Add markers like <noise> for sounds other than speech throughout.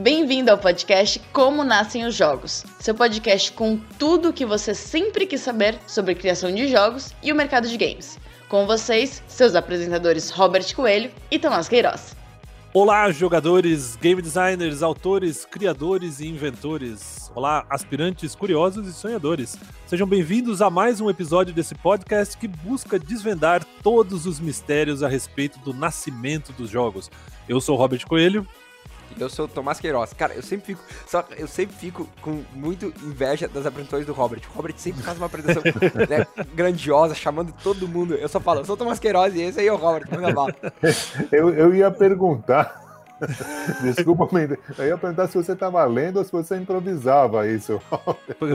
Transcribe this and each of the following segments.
Bem-vindo ao podcast Como Nascem os Jogos, seu podcast com tudo o que você sempre quis saber sobre criação de jogos e o mercado de games. Com vocês, seus apresentadores Robert Coelho e Tomás Queiroz. Olá, jogadores, game designers, autores, criadores e inventores. Olá, aspirantes, curiosos e sonhadores. Sejam bem-vindos a mais um episódio desse podcast que busca desvendar todos os mistérios a respeito do nascimento dos jogos. Eu sou Robert Coelho eu sou o Tomás Queiroz. Cara, eu sempre fico. Só, eu sempre fico com muito inveja das apresentações do Robert. O Robert sempre faz uma apresentação <laughs> né, grandiosa, chamando todo mundo. Eu só falo, eu sou o Tomás Queiroz e esse aí é o Robert. Manda bala. <laughs> eu, eu ia perguntar <laughs> Desculpa, eu ia perguntar se você estava lendo ou se você improvisava isso.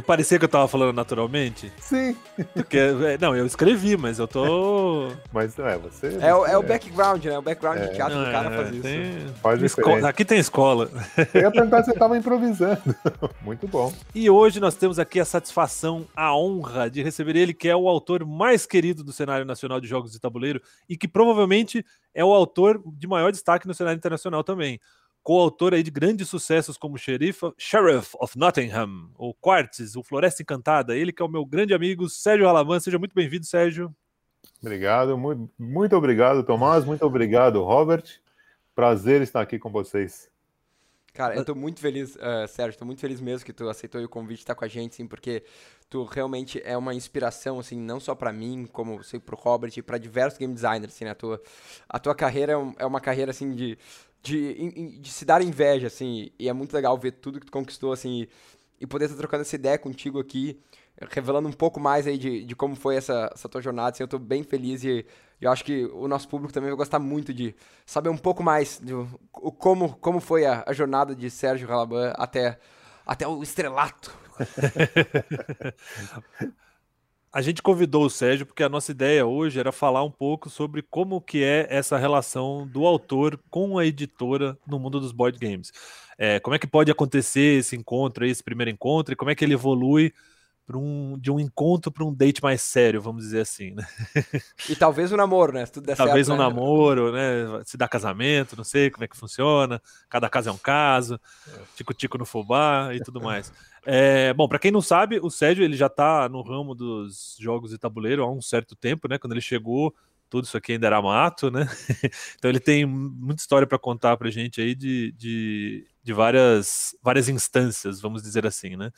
Parecia que eu estava falando naturalmente? Sim. Porque, é, não, eu escrevi, mas eu tô. Mas é, você. É, o, é o background, né? O background é. de teatro do cara é, fazer tem... isso. Faz escola, aqui tem escola. Eu ia perguntar se você estava improvisando. <laughs> Muito bom. E hoje nós temos aqui a satisfação, a honra de receber ele, que é o autor mais querido do cenário nacional de jogos de tabuleiro e que provavelmente é o autor de maior destaque no cenário internacional também. Coautor aí de grandes sucessos como Sheriff, Sheriff of Nottingham, o Quartz, o Floresta Encantada. Ele que é o meu grande amigo Sérgio Alaman. Seja muito bem-vindo, Sérgio. Obrigado, muito, muito obrigado, Tomás. Muito obrigado, Robert. Prazer estar aqui com vocês. Cara, eu tô muito feliz, uh, Sérgio, tô muito feliz mesmo que tu aceitou o convite de estar com a gente, sim, porque tu realmente é uma inspiração, assim, não só para mim, como sei pro Robert, e para diversos game designers, assim, né? A tua, a tua carreira é, é uma carreira, assim, de, de, de, se dar inveja, assim, e é muito legal ver tudo que tu conquistou, assim, e, e poder estar trocando essa ideia contigo aqui, revelando um pouco mais aí de, de como foi essa, essa tua jornada, assim, eu tô bem feliz e eu acho que o nosso público também vai gostar muito de saber um pouco mais de o, como, como foi a, a jornada de Sérgio Ralaban até, até o estrelato. <laughs> a gente convidou o Sérgio porque a nossa ideia hoje era falar um pouco sobre como que é essa relação do autor com a editora no mundo dos board games. É, como é que pode acontecer esse encontro, esse primeiro encontro, e como é que ele evolui um, de um encontro para um date mais sério, vamos dizer assim, né? E talvez um namoro, né? Talvez certo, um né? namoro, né? Se dá casamento, não sei como é que funciona. Cada caso é um caso, tico-tico no fubá e tudo mais. É, bom, para quem não sabe, o Sérgio ele já está no ramo dos jogos de tabuleiro há um certo tempo, né? Quando ele chegou, tudo isso aqui ainda era mato, né? <laughs> então ele tem muita história para contar para gente aí de, de, de várias, várias instâncias, vamos dizer assim, né?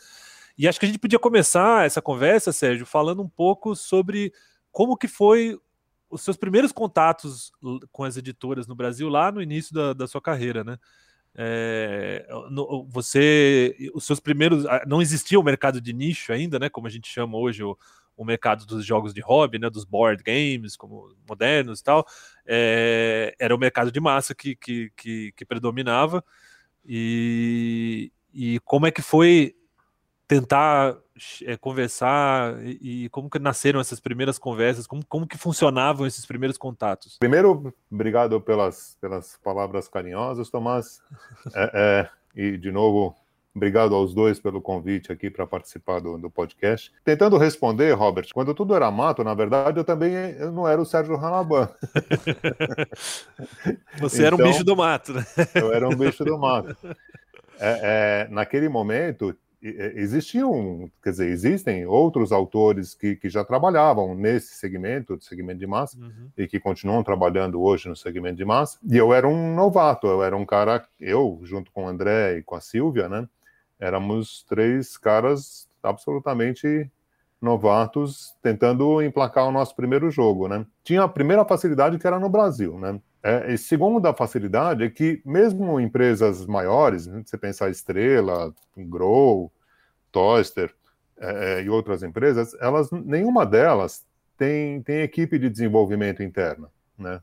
E acho que a gente podia começar essa conversa, Sérgio, falando um pouco sobre como que foi os seus primeiros contatos com as editoras no Brasil lá no início da, da sua carreira, né? É, no, você, os seus primeiros, não existia o mercado de nicho ainda, né? Como a gente chama hoje o, o mercado dos jogos de hobby, né? Dos board games, como modernos e tal. É, era o mercado de massa que, que, que, que predominava. E, e como é que foi tentar é, conversar e, e, como que nasceram essas primeiras conversas, como, como que funcionavam esses primeiros contatos? Primeiro, obrigado pelas, pelas palavras carinhosas, Tomás. É, é, e, de novo, obrigado aos dois pelo convite aqui para participar do, do, podcast. Tentando responder, Robert, quando tudo era mato, na verdade, eu também eu não era o Sérgio Ranaban. <laughs> Você então, era um então, bicho do mato, né? Eu era um bicho do mato. É, é, naquele momento, existiam, quer dizer, existem outros autores que, que já trabalhavam nesse segmento, segmento de massa, uhum. e que continuam trabalhando hoje no segmento de massa. E eu era um novato, eu era um cara, eu, junto com o André e com a Silvia, né, éramos três caras absolutamente novatos tentando emplacar o nosso primeiro jogo, né. Tinha a primeira facilidade que era no Brasil, né. É, e segunda facilidade é que mesmo empresas maiores, né, você pensar Estrela, Grow, Toaster é, é, e outras empresas, elas, nenhuma delas tem, tem equipe de desenvolvimento interna. Né?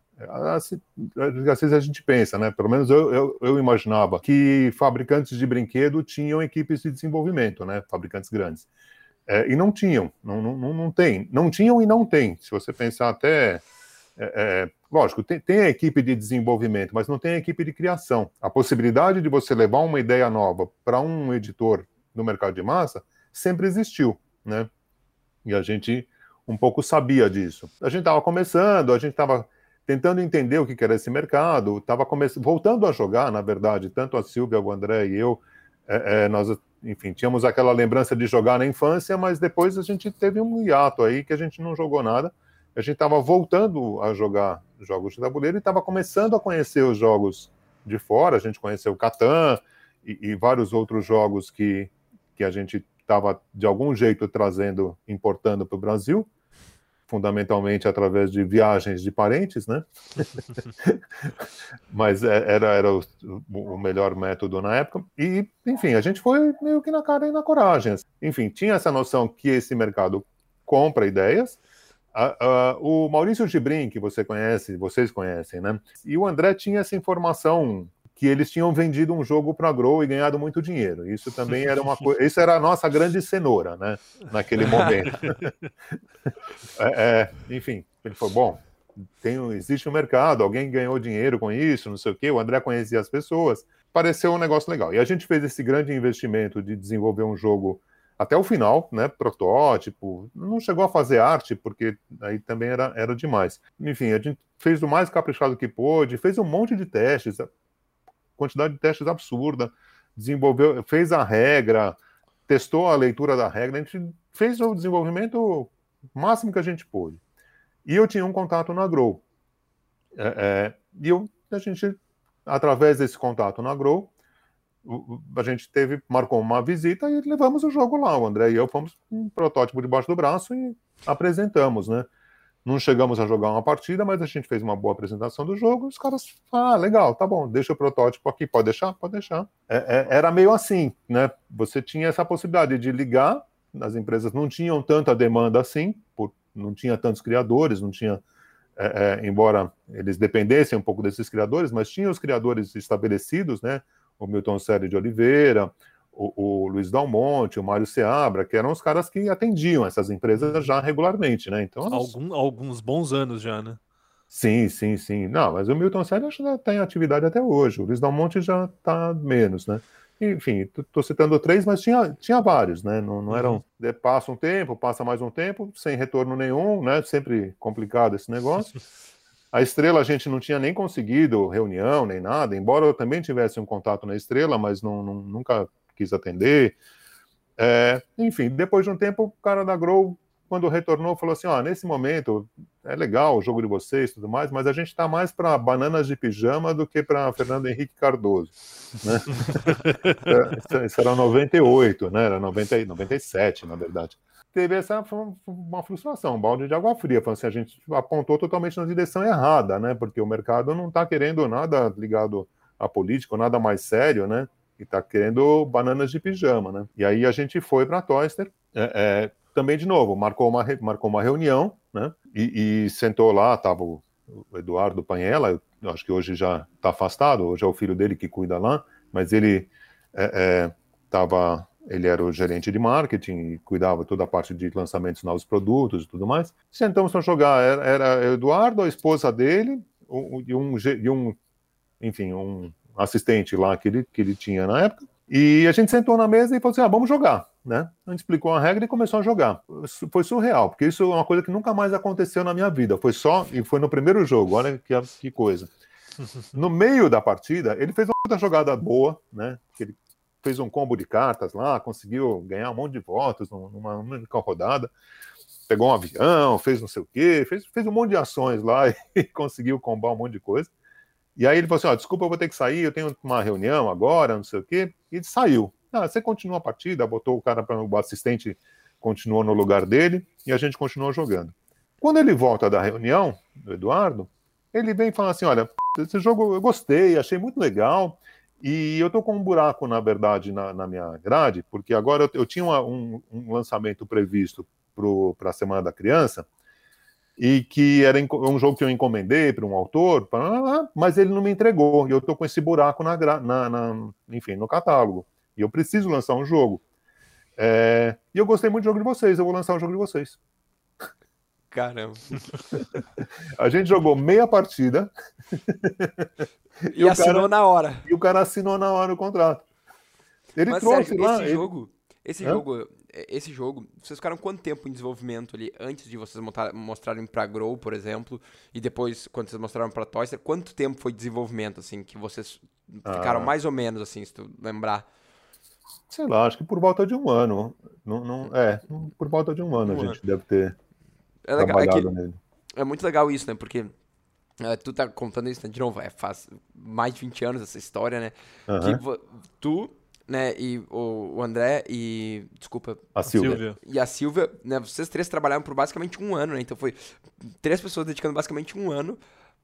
Assim, às vezes a gente pensa, né? pelo menos eu, eu, eu, imaginava, que fabricantes de brinquedo tinham equipes de desenvolvimento, né? fabricantes grandes. É, e não tinham, não, não, não tem. Não tinham e não tem. Se você pensar até. É, é, lógico, tem, tem a equipe de desenvolvimento, mas não tem a equipe de criação. A possibilidade de você levar uma ideia nova para um editor no mercado de massa sempre existiu, né? E a gente um pouco sabia disso. A gente estava começando, a gente estava tentando entender o que era esse mercado, estava voltando a jogar, na verdade, tanto a Silvia, o André e eu, é, é, nós, enfim, tínhamos aquela lembrança de jogar na infância, mas depois a gente teve um hiato aí que a gente não jogou nada. A gente estava voltando a jogar jogos de tabuleiro e estava começando a conhecer os jogos de fora. A gente conheceu Catan e, e vários outros jogos que, que a gente estava, de algum jeito, trazendo, importando para o Brasil fundamentalmente através de viagens de parentes, né? <laughs> Mas é, era, era o, o, melhor método na época. E, enfim, a gente foi meio que na cara e na coragem. Enfim, tinha essa noção que esse mercado compra ideias. Uh, uh, o Maurício Gibrin, que você conhece, vocês conhecem, né? E o André tinha essa informação que eles tinham vendido um jogo para a Grow e ganhado muito dinheiro. Isso também era uma coisa. Isso era a nossa grande cenoura, né? Naquele momento. <laughs> é, é, enfim, ele falou: bom, tem, existe um mercado, alguém ganhou dinheiro com isso, não sei o quê. O André conhecia as pessoas. Pareceu um negócio legal. E a gente fez esse grande investimento de desenvolver um jogo até o final, né? Protótipo. Não chegou a fazer arte, porque aí também era, era demais. Enfim, a gente fez o mais caprichado que pôde, fez um monte de testes quantidade de testes absurda, desenvolveu, fez a regra, testou a leitura da regra, a gente fez o desenvolvimento máximo que a gente pôde. E eu tinha um contato na Grow. É, é, e eu, a gente, através desse contato na Grow, a gente teve, marcou uma visita e levamos o jogo lá. O André e eu fomos com um protótipo debaixo do braço e apresentamos, né? Não chegamos a jogar uma partida, mas a gente fez uma boa apresentação do jogo. Os caras, ah, legal, tá bom, deixa o protótipo aqui, pode deixar? Pode deixar. É, é, era meio assim, né? Você tinha essa possibilidade de ligar, as empresas não tinham tanta demanda assim, por, não tinha tantos criadores, não tinha. É, é embora eles dependessem um pouco desses criadores, mas tinha os criadores estabelecidos, né? O Milton Sérgio de Oliveira, o, o Luiz Dalmonte, o Mário Seabra, que eram os caras que atendiam essas empresas já regularmente, né? Então, Algum, alguns bons anos já, né? Sim, sim, sim. Não, mas o Milton Sérgio acho que está em atividade até hoje. O Luiz Dalmonte já está menos, né? Enfim, estou citando três, mas tinha, tinha vários, né? Não, não eram. Uhum. Passa um tempo, passa mais um tempo, sem retorno nenhum, né? Sempre complicado esse negócio. <laughs> A Estrela a gente não tinha nem conseguido reunião, nem nada, embora eu também tivesse um contato na Estrela, mas não, não nunca quis atender. É, enfim, depois de um tempo, o cara da Grow, quando retornou, falou assim: ó, nesse momento é legal o jogo de vocês e tudo mais, mas a gente está mais para bananas de pijama do que para Fernando Henrique Cardoso. Né? <laughs> <laughs> isso era 98, né? Era 90, 97, na verdade. Teve essa uma frustração, um balde de água fria. Falando assim, a gente apontou totalmente na direção errada, né? Porque o mercado não está querendo nada ligado à política, nada mais sério, né? que está querendo bananas de pijama, né? E aí a gente foi para a Toyster, é, é, também de novo, marcou uma, marcou uma reunião, né? E, e sentou lá, estava o, Eduardo Panhela, acho que hoje já está afastado, hoje é o filho dele que cuida lá, mas ele estava é, é ele era o gerente de marketing e cuidava toda a parte de lançamentos de novos produtos e tudo mais. Sentamos para jogar, era, era Eduardo, a esposa dele, um, e, um, e um, enfim, um assistente lá que ele, que ele tinha na época. E a gente sentou na mesa e falou assim: ah, vamos jogar. Né? A gente explicou a regra e começou a jogar. Foi surreal, porque isso é uma coisa que nunca mais aconteceu na minha vida. Foi só, e foi no primeiro jogo, olha que, que coisa. <laughs> No meio da partida, ele fez uma jogada boa, né? Que ele fez um combo de cartas lá, conseguiu ganhar um monte de votos numa única rodada. Pegou um avião, fez não sei o quê, fez, fez um monte de ações lá <laughs> e conseguiu combar um monte de coisa. E aí ele falou assim: ó, desculpa, eu vou ter que sair, eu tenho uma reunião agora, não sei o quê. E ele saiu. Ah, você continua a partida, botou o cara para o assistente, continuou no lugar dele e a gente continuou jogando. Quando ele volta da reunião, do Eduardo, ele vem e fala assim: olha, esse jogo eu gostei, achei muito legal. E eu tô com um buraco, na verdade, na, na minha grade, porque agora eu, eu tinha uma, um, um lançamento previsto para a Semana da Criança, e que era um jogo que eu encomendei para um autor, mas ele não me entregou, e eu estou com esse buraco na, na, na, enfim, no catálogo, e eu preciso lançar um jogo. É, e eu gostei muito do jogo de vocês, eu vou lançar o jogo de vocês. Caramba. <laughs> A gente jogou meia partida. <laughs> e, e assinou cara, na hora. E o cara assinou na hora o contrato. Ele Mas, trouxe Sérgio, lá. Esse ele... jogo, Esse jogo, esse jogo, vocês ficaram quanto tempo em desenvolvimento ali antes de vocês mostrarem para Grow, por exemplo, e depois quando vocês mostraram para Toyster, quanto tempo foi desenvolvimento assim que vocês ficaram ah. mais ou menos assim, se tu lembrar? Sei lá, acho que por volta de um ano. Não, não, é, por volta de um ano um a gente ano. deve ter é legal, é que, nele. É muito legal isso, né? Porque Uh, tu tá contando isso, né? de novo, é, faz mais de 20 anos essa história, né? Uhum. Que tu né, e o, o André e, desculpa, a Silvia. E a Silvia, né, vocês três trabalharam por basicamente um ano, né, então foi três pessoas dedicando basicamente um ano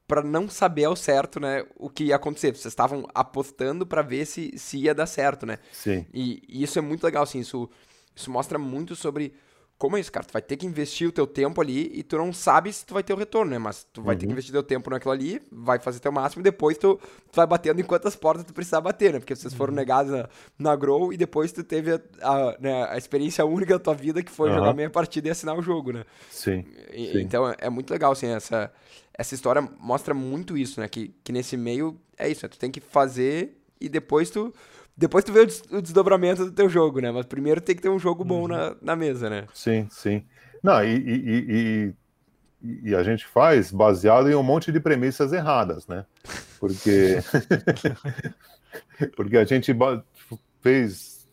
para não saber ao certo, né, o que ia acontecer. Vocês estavam apostando para ver se, se ia dar certo, né? Sim. E, e, isso é muito legal, assim, isso, isso mostra muito sobre como é isso, cara? Tu vai ter que investir o teu tempo ali e tu não sabe se tu vai ter o retorno, né? Mas tu vai uhum. ter que uhum. investir teu tempo naquilo ali, vai fazer teu máximo e depois tu, tu vai batendo em quantas portas tu precisar bater, né? Porque vocês foram uhum. negados na, na Grow e depois tu teve a, a, né, a experiência única da tua vida que foi uhum. jogar meia partida e assinar o jogo, né? Sim. E, sim. Então é, é muito legal, assim, essa, essa história mostra muito isso, né? Que, que nesse meio é isso, né? Tu tem que fazer e depois tu depois tu vê o desdobramento do teu jogo, né? Mas primeiro tem que ter um jogo bom uhum. na, na mesa, né? Sim, sim. Não, e, e, e, e, a gente faz baseado em um monte de premissas erradas, né? Porque, <laughs> porque a gente fez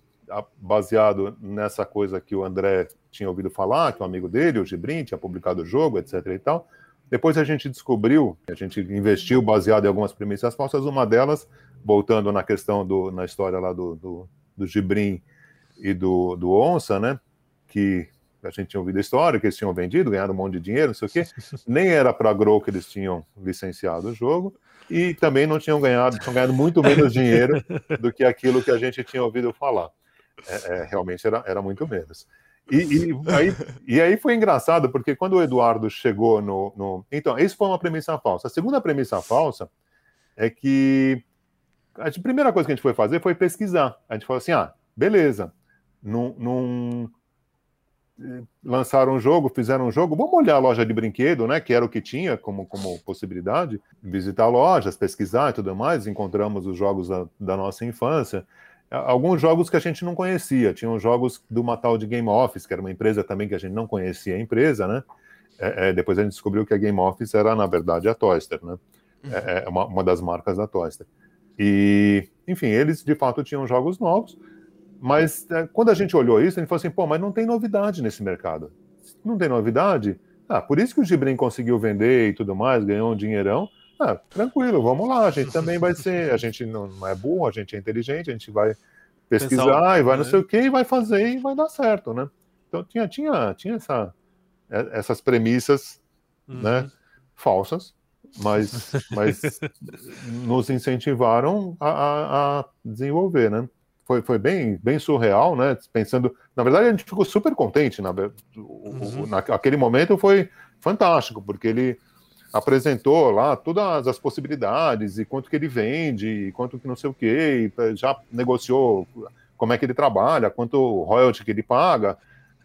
baseado nessa coisa que o André tinha ouvido falar, que um amigo dele, o Gibrin, tinha publicado o jogo, etc e tal. Depois a gente descobriu, a gente investiu baseado em algumas premissas falsas, uma delas, voltando na questão do, na história lá do, do, do Gibrim e do, do Onça, né, que a gente tinha ouvido a história, que eles tinham vendido, ganhado um monte de dinheiro, não sei o quê, <laughs> nem era para a Grow que eles tinham licenciado o jogo, e também não tinham ganhado, tinham ganhado muito menos dinheiro do que aquilo que a gente tinha ouvido falar. É, é, realmente era, era muito menos. E, e, aí, e aí foi engraçado, porque quando o Eduardo chegou no, no. Então, isso foi uma premissa falsa. A segunda premissa falsa é que a primeira coisa que a gente foi fazer foi pesquisar. A gente falou assim: ah, beleza, num, num, eh, lançaram um jogo, fizeram um jogo, vamos olhar a loja de brinquedo, né? Que era o que tinha como, como possibilidade, visitar lojas, pesquisar e tudo mais. Encontramos os jogos da, da nossa infância alguns jogos que a gente não conhecia. Tinham jogos do uma tal de Game Office, que era uma empresa também que a gente não conhecia a empresa, né? É, é, depois a gente descobriu que a Game Office era, na verdade, a Toyster, né? Uhum. É, é uma, uma, das marcas da Toyster. E, enfim, eles de fato tinham jogos novos, mas é, quando a gente olhou isso, a gente falou assim: pô, mas não tem novidade nesse mercado. Não tem novidade? Ah, por isso que o Gibrin conseguiu vender e tudo mais, ganhou um dinheirão, ah, tranquilo, vamos lá, a gente também vai ser, a gente não é burro, a gente é inteligente, a gente vai pesquisar Pensar, e vai né? não sei o que e vai fazer e vai dar certo, né? Então tinha, tinha, tinha essa, é, essas premissas, uhum. né, falsas, mas, <laughs> mas nos incentivaram a, a, a, desenvolver, né? Foi, foi bem, bem surreal, né? Pensando, na verdade a gente ficou super contente, na, uhum. naquele momento foi fantástico, porque ele apresentou lá todas as possibilidades e quanto que ele vende, e quanto que não sei o que, já negociou como é que ele trabalha, quanto royalty que ele paga.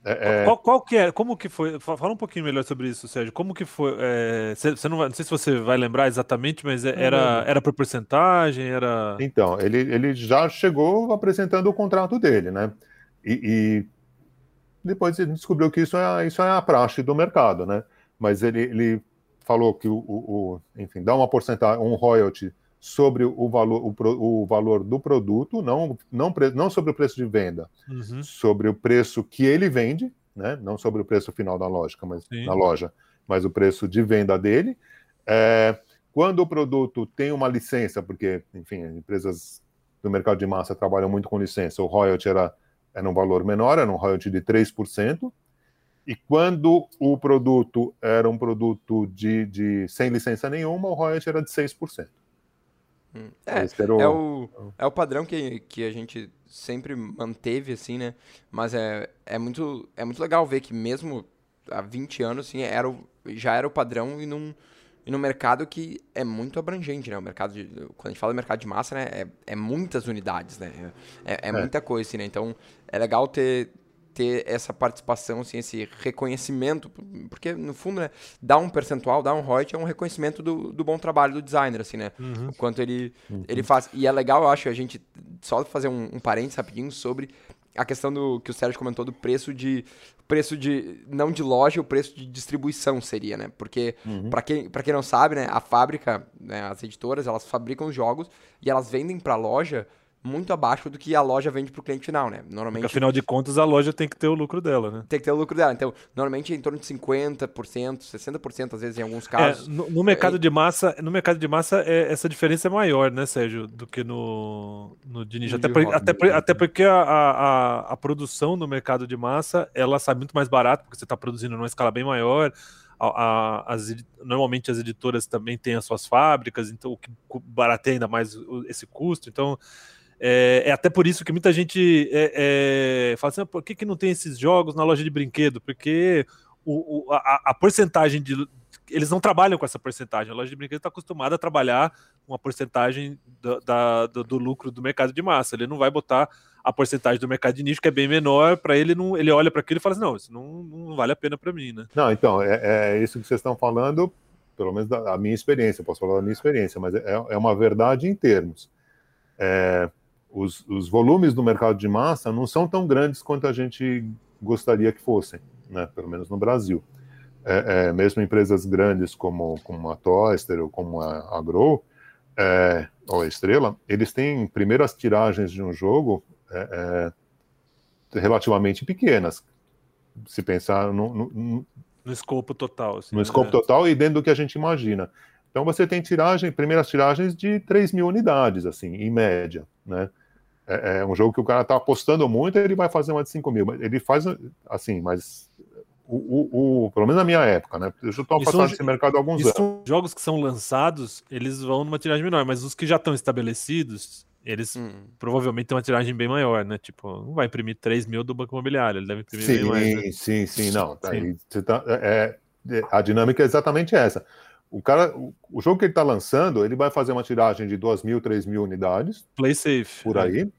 É, é, qual, qual, que é? Como que foi? Fala um pouquinho melhor sobre isso, Sérgio. Como que foi? É, você não, vai, não sei se você vai lembrar exatamente, mas é, era, era por porcentagem? Era... Então, ele, ele já chegou apresentando o contrato dele, né? E, e depois ele descobriu que isso é, isso é a praxe do mercado, né? Mas ele, ele falou que o, o, o, enfim, dá uma porcentagem, um royalty sobre o valor, o, o valor do produto, não, não, não sobre o preço de venda, uhum. sobre o preço que ele vende, né? não sobre o preço final da loja, mas Sim. na loja, mas o preço de venda dele. É, quando o produto tem uma licença, porque, enfim, empresas do mercado de massa trabalham muito com licença, o royalty era, era um valor menor, era um royalty de 3%, e quando o produto era um produto de, de sem licença nenhuma, o royalty era de 6%. É, o... é, o, é o padrão que, que a gente sempre manteve, assim, né? Mas é, é, muito, é muito legal ver que mesmo há 20 anos, assim, era o, já era o padrão e num, e num mercado que é muito abrangente, né? O mercado de, quando a gente fala de mercado de massa, né? É, é muitas unidades, né? É, é, é, muita coisa, assim, né? Então, é legal ter, ter essa participação, assim, esse reconhecimento, porque no fundo, né, dar um percentual, dar um royalty é um reconhecimento do, do bom trabalho do designer, assim, né? Uhum. O quanto ele, uhum. ele faz. E é legal, eu acho, a gente só fazer um, um parênteses rapidinho sobre a questão do que o Sérgio comentou do preço de preço de não de loja, o preço de distribuição seria, né? Porque uhum. para quem para quem não sabe, né, a fábrica, né, as editoras, elas fabricam os jogos e elas vendem para loja muito abaixo do que a loja vende para o cliente final, né? Normalmente. Porque, afinal de contas, a loja tem que ter o lucro dela, né? Tem que ter o lucro dela. Então, normalmente é em torno de 50%, 60% às vezes em alguns casos. É, no, no, mercado é... de massa, no mercado de massa é, essa diferença é maior, né, Sérgio, do que no, no de nicho. Até, por, até, por, até porque a, a, a, produção no mercado de massa ela sai muito mais barato, porque você está produzindo numa escala bem maior. A, as, normalmente as editoras também têm as suas fábricas, então o que barateia ainda mais esse custo. Então é, é, até por isso que muita gente é, é, fala assim: ah, por que, que não tem esses jogos na loja de brinquedo? Porque o, o, a, a, porcentagem de. Eles não trabalham com essa porcentagem. A loja de brinquedo está acostumada a trabalhar uma porcentagem do, da, do, do, lucro do mercado de massa. Ele não vai botar a porcentagem do mercado de nicho, que é bem menor, para ele não. Ele olha para aquilo e fala assim: não, isso não, não vale a pena para mim, né? Não, então, é, é isso que vocês estão falando, pelo menos da minha experiência, posso falar da minha experiência, mas é, é uma verdade em termos. É, os, os volumes do mercado de massa não são tão grandes quanto a gente gostaria que fossem, né? pelo menos no Brasil. É, é, mesmo empresas grandes como, como a Toaster ou como a, a Grow, é, ou a Estrela, eles têm primeiras tiragens de um jogo é, é, relativamente pequenas. Se pensar no, no, no, no escopo total. Assim, no né? escopo total e dentro do que a gente imagina. Então você tem tiragem, primeiras tiragens de 3 mil unidades, assim, em média, né? É, é, um jogo que o cara tá apostando muito, ele vai fazer uma de 5 mil. Ele faz assim, mas o, o, o, pelo menos na minha época, né? Eu já estou afastado desse mercado há alguns anos. Jogos que são lançados, eles vão numa tiragem menor, mas os que já estão estabelecidos, eles hum. provavelmente têm uma tiragem bem maior, né? Tipo, não vai imprimir 3 mil do Banco Imobiliário, ele deve imprimir sim, bem mais. Né? Sim, sim, não. Tá, sim. Tá, é, é, a dinâmica é exatamente essa. O cara, o, o jogo que ele está lançando, ele vai fazer uma tiragem de 2 mil, 3 mil unidades. Play safe. Por aí.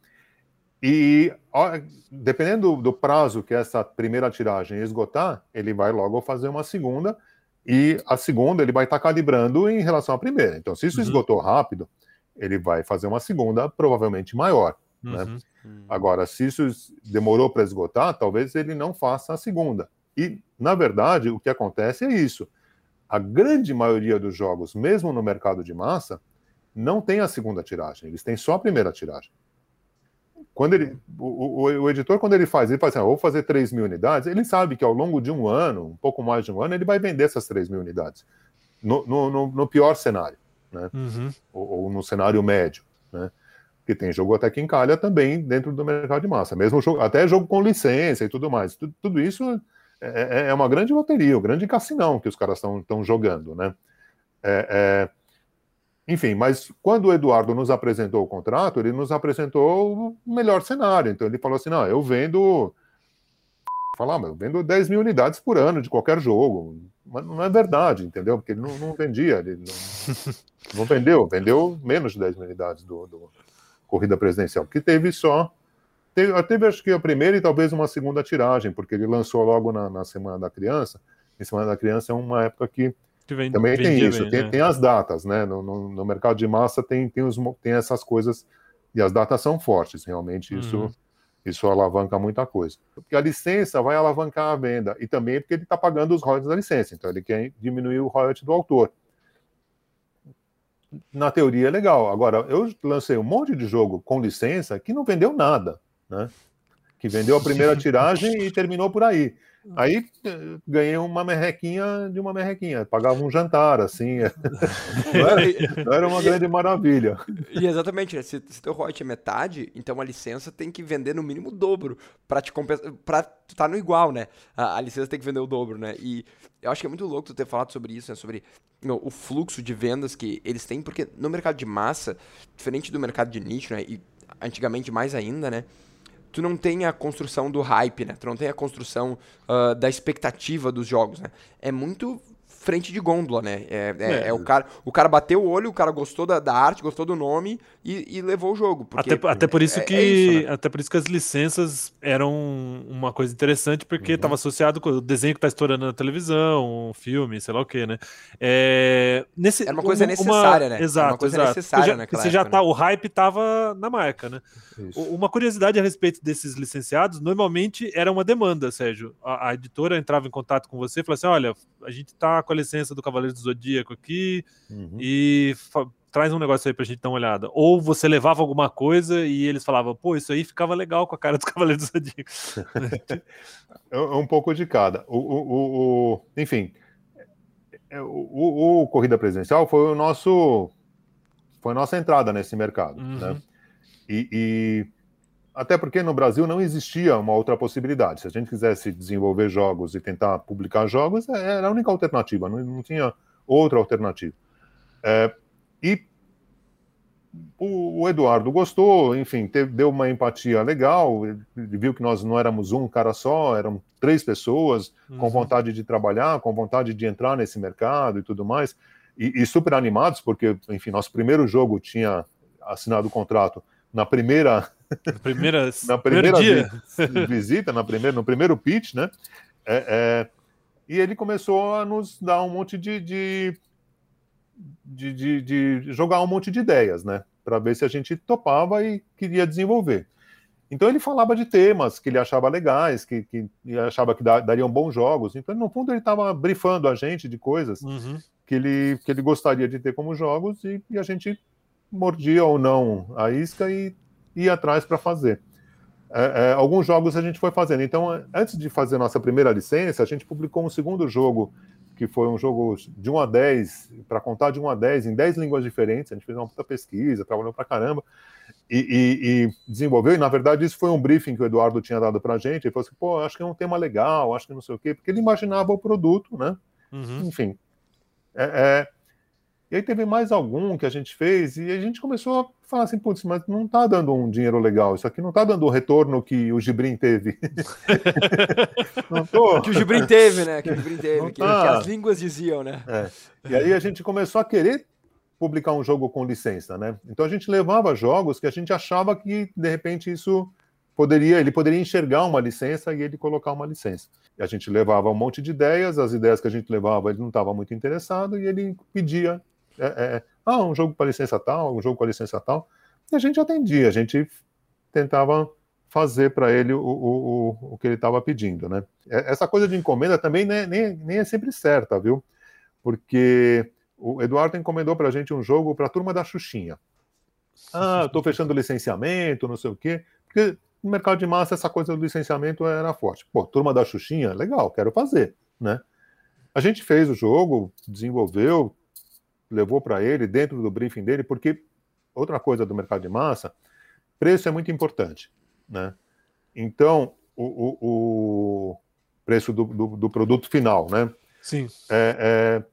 E ó, dependendo do, do prazo que essa primeira tiragem esgotar, ele vai logo fazer uma segunda. E a segunda ele vai estar tá calibrando em relação à primeira. Então, se isso uhum. esgotou rápido, ele vai fazer uma segunda provavelmente maior. Né? Uhum. Né? Agora, se isso demorou para esgotar, talvez ele não faça a segunda. E, na verdade, o que acontece é isso a grande maioria dos jogos, mesmo no mercado de massa, não tem a segunda tiragem, eles têm só a primeira tiragem. Quando ele, o, o, o editor, quando ele faz, ele faz assim, ah, vou fazer 3 mil unidades, ele sabe que ao longo de um ano, um pouco mais de um ano, ele vai vender essas 3 mil unidades. No, no, no, pior cenário, né? Uhum. Ou, ou, no cenário médio, né? Que tem jogo até que encalha também dentro do mercado de massa, mesmo jogo, até jogo com licença e tudo mais. Tudo, tudo isso é, é, é uma grande loteria, um grande cassinão que os caras estão jogando, né? É, é, enfim, mas quando o Eduardo nos apresentou o contrato, ele nos apresentou o melhor cenário. Então ele falou assim: não, eu vendo. Falar, mas eu vendo 10 mil unidades por ano de qualquer jogo. Mas não é verdade, entendeu? Porque ele não, não vendia, ele não, <laughs> não, vendeu, vendeu menos de 10 mil unidades do, do Corrida Presidencial, que teve só Teve, teve, acho que a primeira e talvez uma segunda tiragem, porque ele lançou logo na, na Semana da Criança. E Semana da Criança é uma época que, que vem, também tem isso, bem, tem, né? tem, as datas, né? No, no, no, mercado de massa tem, tem, os, tem essas coisas, e as datas são fortes, realmente isso, uhum. isso alavanca muita coisa. Porque a licença vai alavancar a venda, e também porque ele está pagando os royalties da licença, então ele quer diminuir o royalty do autor na teoria é legal. Agora, eu lancei um monte de jogo com licença que não vendeu nada né? Que vendeu a primeira <laughs> tiragem e terminou por aí. Aí eh, ganhei uma merrequinha de uma merrequinha, pagava um jantar, assim. <laughs> Não era, <laughs> não era uma grande maravilha. E exatamente, se, se teu royalty é metade, então a licença tem que vender no mínimo o dobro para te compensar, para tu tá no igual, né? A, a, licença tem que vender o dobro, né? E eu acho que é muito louco tu ter falado sobre isso, né? Sobre no, o fluxo de vendas que eles têm, porque no mercado de massa, diferente do mercado de nicho, né? E antigamente mais ainda, né? Tu não tem a construção do hype, né? Tu não tem a construção uh, da expectativa dos jogos, né? É muito frente de gôndola, né? É, é, é. é, o, cara, o cara bateu o olho, o cara gostou da, da arte, gostou do nome e, e levou o jogo. Porque até, até por isso é, que é isso, né? até por isso que as licenças eram uma coisa interessante, porque estava uhum. associado com o desenho que está estourando na televisão, um filme, sei lá o que, né? É, nesse, Era uma coisa uma, necessária, né? Exato, uma coisa exato. necessária já, você já tá, né? O hype tava na marca, né? Isso. Uma curiosidade a respeito desses licenciados, normalmente era uma demanda, Sérgio. A, a editora entrava em contato com você e falava assim: olha, a gente tá com a licença do Cavaleiro do Zodíaco aqui uhum. e traz um negócio aí pra gente dar uma olhada. Ou você levava alguma coisa e eles falavam, pô, isso aí ficava legal com a cara do <laughs> Cavaleiro do Zodíaco. <laughs> É, é um pouco de cada. O, o, o enfim, é, o, o, Corrida Presidencial foi o nosso foi a nossa entrada nesse mercado, uhum. né? E, e, até porque no Brasil não existia uma outra possibilidade. Se a gente quisesse desenvolver jogos e tentar publicar jogos, é, era a única alternativa, não, não tinha outra alternativa. É, e o, o, Eduardo gostou, enfim, teve, deu uma empatia legal, ele viu que nós não éramos um cara só, eram três pessoas uhum. com vontade de trabalhar, com vontade de entrar nesse mercado e tudo mais, e, e super animados, porque, enfim, nosso primeiro jogo tinha assinado o contrato na primeira na primeira, na primeira dia. visita, na primeira, no primeiro pitch, né? É, é, e ele começou a nos dar um monte de, de, de, de, de jogar um monte de ideias, né? Para ver se a gente topava e queria desenvolver. Então ele falava de temas que ele achava legais, que, que achava que dariam bons jogos. Então, no fundo, ele estava brifando a gente de coisas uhum. que, ele, que ele gostaria de ter como jogos e, e a gente mordia ou não a isca e ia atrás para fazer. É, é, alguns jogos a gente foi fazendo. Então, antes de fazer nossa primeira licença, a gente publicou um segundo jogo, que foi um jogo de 1 a 10, para contar de 1 a 10, em 10 línguas diferentes. A gente fez uma puta pesquisa, trabalhou para caramba, e, e, e, desenvolveu. E, na verdade, isso foi um briefing que o Eduardo tinha dado para a gente. Ele falou assim: pô, acho que é um tema legal, acho que não sei o quê, porque ele imaginava o produto, né? Uhum. Enfim. É, é e aí teve mais algum que a gente fez e a gente começou a falar assim, putz, mas não tá dando um dinheiro legal, isso aqui não tá dando o retorno que o Gibrin teve. <laughs> tô... Que o Gibrin teve, né? Que o Gibrin teve, que, tá... que, as línguas diziam, né? É. E aí a gente começou a querer publicar um jogo com licença, né? Então a gente levava jogos que a gente achava que, de repente, isso poderia, ele poderia enxergar uma licença e ele colocar uma licença. E a gente levava um monte de ideias, as ideias que a gente levava ele não estava muito interessado e ele pedia é, é, ah, um jogo com a licença tal, um jogo com a licença tal. E a gente atendia, a gente tentava fazer para ele o, o, o, o, que ele estava pedindo, né? É, essa coisa de encomenda também nem, nem, nem é sempre certa, viu? Porque o Eduardo encomendou para a gente um jogo para a turma da Xuxinha. Ah, estou fechando licenciamento, não sei o quê. Porque no mercado de massa essa coisa do licenciamento era forte. Pô, turma da Xuxinha, legal, quero fazer, né? A gente fez o jogo, desenvolveu, levou para ele dentro do briefing dele, porque outra coisa do mercado de massa, preço é muito importante, né? Então, o, o, o preço do, do, do, produto final, né? Sim. É, é...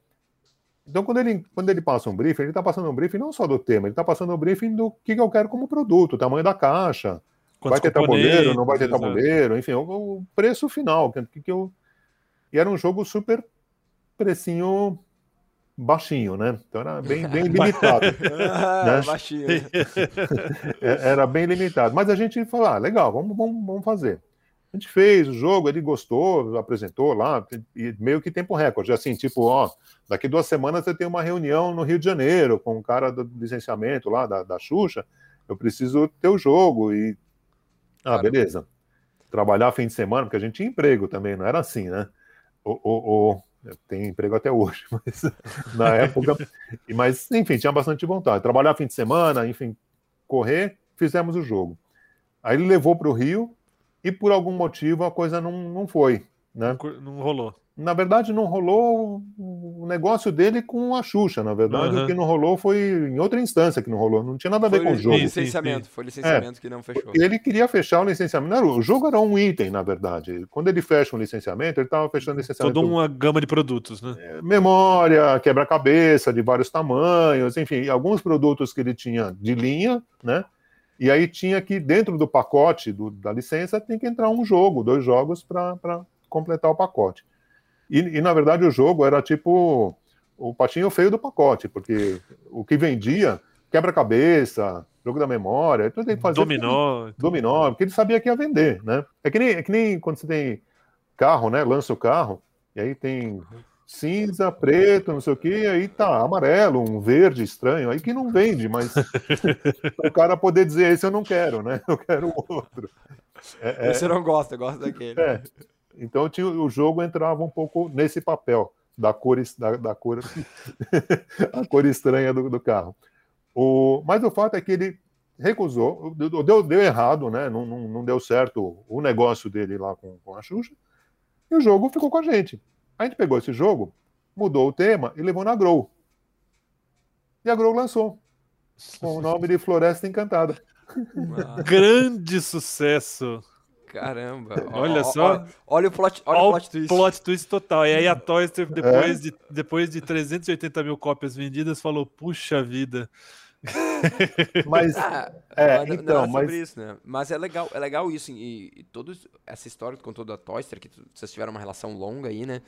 Então, quando ele, quando ele passa um briefing, ele está passando um briefing não só do tema, ele está passando um briefing do que eu quero como produto, tamanho da caixa, Quantos vai ter tabuleiro, não vai ter tabuleiro, enfim, o, o preço final, que, que eu... E era um jogo super precinho baixinho, né? Então era bem, bem <laughs> limitado. <laughs> né? Baixinho. <laughs> É, era bem limitado. Mas a gente falou, ah, legal, vamos, vamos, vamos fazer. A gente fez o jogo, ele gostou, apresentou lá, e meio que tempo recorde. Assim, tipo, ó, daqui duas semanas você tem uma reunião no Rio de Janeiro com o cara do licenciamento lá da, da Xuxa. Eu preciso ter o jogo e. Ah, beleza. Trabalhar fim de semana, porque a gente tinha emprego também, não era assim, né? O, o, o emprego até hoje, <laughs> mas na época. mas, enfim, tinha bastante vontade. Trabalhar fim de semana, enfim, correr, fizemos o jogo. Aí ele levou para o Rio e por algum motivo a coisa não, não foi. Né? Não rolou na verdade, não rolou o negócio dele com a Xuxa. Na verdade, uhum. o que não rolou foi em outra instância que não rolou. Não tinha nada a ver foi com o jogo. Licenciamento, foi licenciamento é, que não fechou. Ele queria fechar o licenciamento. Não, o jogo era um item, na verdade. Quando ele fecha um licenciamento, ele estava fechando o licenciamento. Toda uma gama de produtos, né? É, memória, quebra-cabeça de vários tamanhos, enfim, alguns produtos que ele tinha de linha, né? E aí tinha que, dentro do pacote do, da licença, tem que entrar um jogo, dois jogos para completar o pacote. E, e, na verdade o jogo era tipo o patinho feio do pacote, porque o que vendia, quebra-cabeça, jogo da memória, tudo tem que fazer. Dominó. Dominó, porque ele sabia que ia vender, né? É que nem, é que nem quando você tem carro, né? Lança o carro, e aí tem cinza, preto, não sei o que, aí tá amarelo, um verde estranho, aí que não vende, mas <laughs> o cara poder dizer esse eu não quero, né? Eu quero o outro. É, é... Você não gosta, gosta daquele. É. Então tinha, o jogo entrava um pouco nesse papel da cor, da, da cor <laughs> a cor estranha do, do carro. O, mas o fato é que ele recusou, deu, deu errado, né? Não, não, não, deu certo o negócio dele lá com, com a Xuxa, e o jogo ficou com a gente. A gente pegou esse jogo, mudou o tema e levou na Grow. E a Grow lançou, com o nome de Floresta Encantada. <laughs> Grande sucesso! Caramba. <laughs> Olha só. Olha, o plot, olha, olha o plot twist. plot twist total. E aí a <laughs> Toyster, depois, é. de, depois de 380 mil cópias vendidas, falou: puxa vida. <laughs> Mas ah, é, não, então, não é mas... isso, né? Mas é legal, é legal isso e, e toda essa história que contou da Toyster, que vocês tiveram uma relação longa aí, né?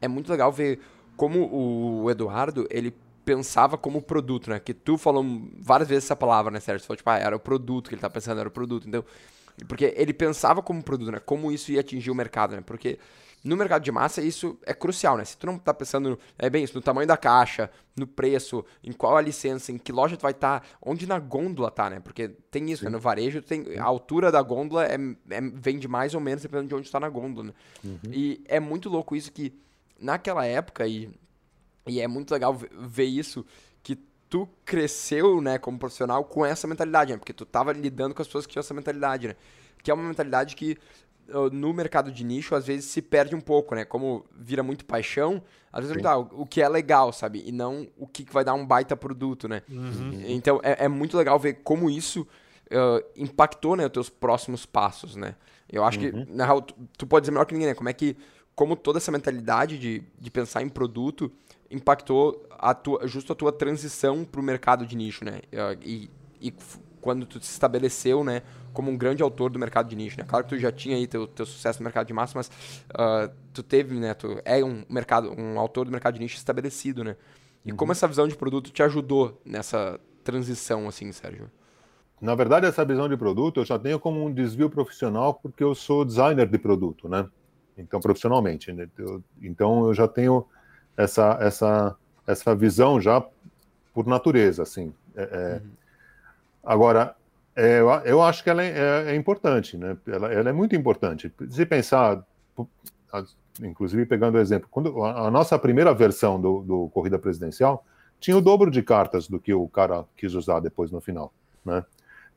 É muito legal ver como o Eduardo, ele pensava como produto, né? Que tu falou várias vezes essa palavra, né, Sérgio? Você falou, tipo, ah, era o produto que ele tá pensando, era o produto. Então, porque ele pensava como produto, né? Como isso ia atingir o mercado, né? Porque no mercado de massa isso é crucial, né? Se tu não tá pensando, é bem isso, no tamanho da caixa, no preço, em qual a licença, em que loja tu vai estar, tá, onde na gôndola tá, né? Porque tem isso, né? No varejo tem a altura da gôndola é, é, vende mais ou menos dependendo de onde está na gôndola, né? Uhum. E é muito louco isso que naquela época e e é muito legal ver isso tu cresceu, né, como profissional com essa mentalidade, né? Porque tu tava lidando com as pessoas que tinham essa mentalidade, né? Que é uma mentalidade que uh, no mercado de nicho às vezes se perde um pouco, né? Como vira muito paixão, às vezes tá, o, o que é legal, sabe? E não o que vai dar um baita produto, né? Uhum. Então é, é, muito legal ver como isso uh, impactou, né, os teus próximos passos, né? Eu acho uhum. que, na real, tu, tu pode dizer melhor que ninguém, né? Como é que, como toda essa mentalidade de, de pensar em produto impactou a tua, justo a tua transição para o mercado de nicho, né? E, e quando tu se estabeleceu, né, como um grande autor do mercado de nicho, né? Claro que tu já tinha aí teu, teu sucesso no mercado de massa, mas uh, tu teve, né, tu é um mercado, um autor do mercado de nicho estabelecido, né? E uhum. como essa visão de produto te ajudou nessa transição, assim, Sérgio? Na verdade, essa visão de produto eu já tenho como um desvio profissional porque eu sou designer de produto, né? Então, profissionalmente. Né? Eu, então, eu já tenho essa, essa, essa visão já por natureza, assim. É, é, uhum. Agora, é, eu, eu, acho que ela é, é, é, importante, né? Ela, ela, é muito importante. Se pensar, inclusive pegando o exemplo, quando a, nossa primeira versão do, do, Corrida Presidencial tinha o dobro de cartas do que o cara quis usar depois no final, né?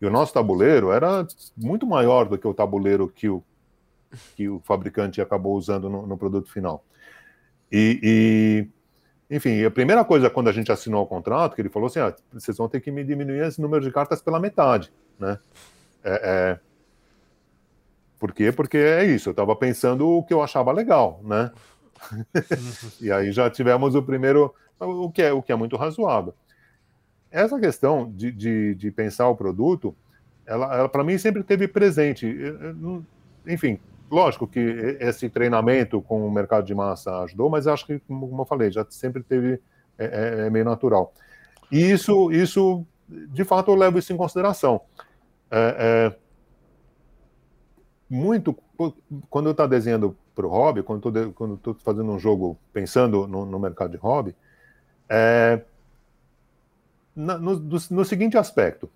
E o nosso tabuleiro era muito maior do que o tabuleiro que o, que o fabricante acabou usando no, no produto final. E, e, enfim, a primeira coisa quando a gente assinou o contrato, que ele falou assim, ah, vocês vão ter que me diminuir esse número de cartas pela metade, né? É, é... Por quê? Porque é isso, eu estava pensando o que eu achava legal, né? <laughs> e aí já tivemos o primeiro, o que é, o que é muito razoável. Essa questão de, de, de pensar o produto, ela, ela para mim sempre teve presente. Enfim, lógico que esse treinamento com o mercado de massa ajudou, mas acho que, como eu falei, já sempre teve é, é, é meio natural. E isso, isso, de fato, eu levo isso em consideração. É, é muito quando eu estou desenhando para o hobby, quando estou fazendo um jogo pensando no, no mercado de hobby, é, na, no, no, seguinte aspecto: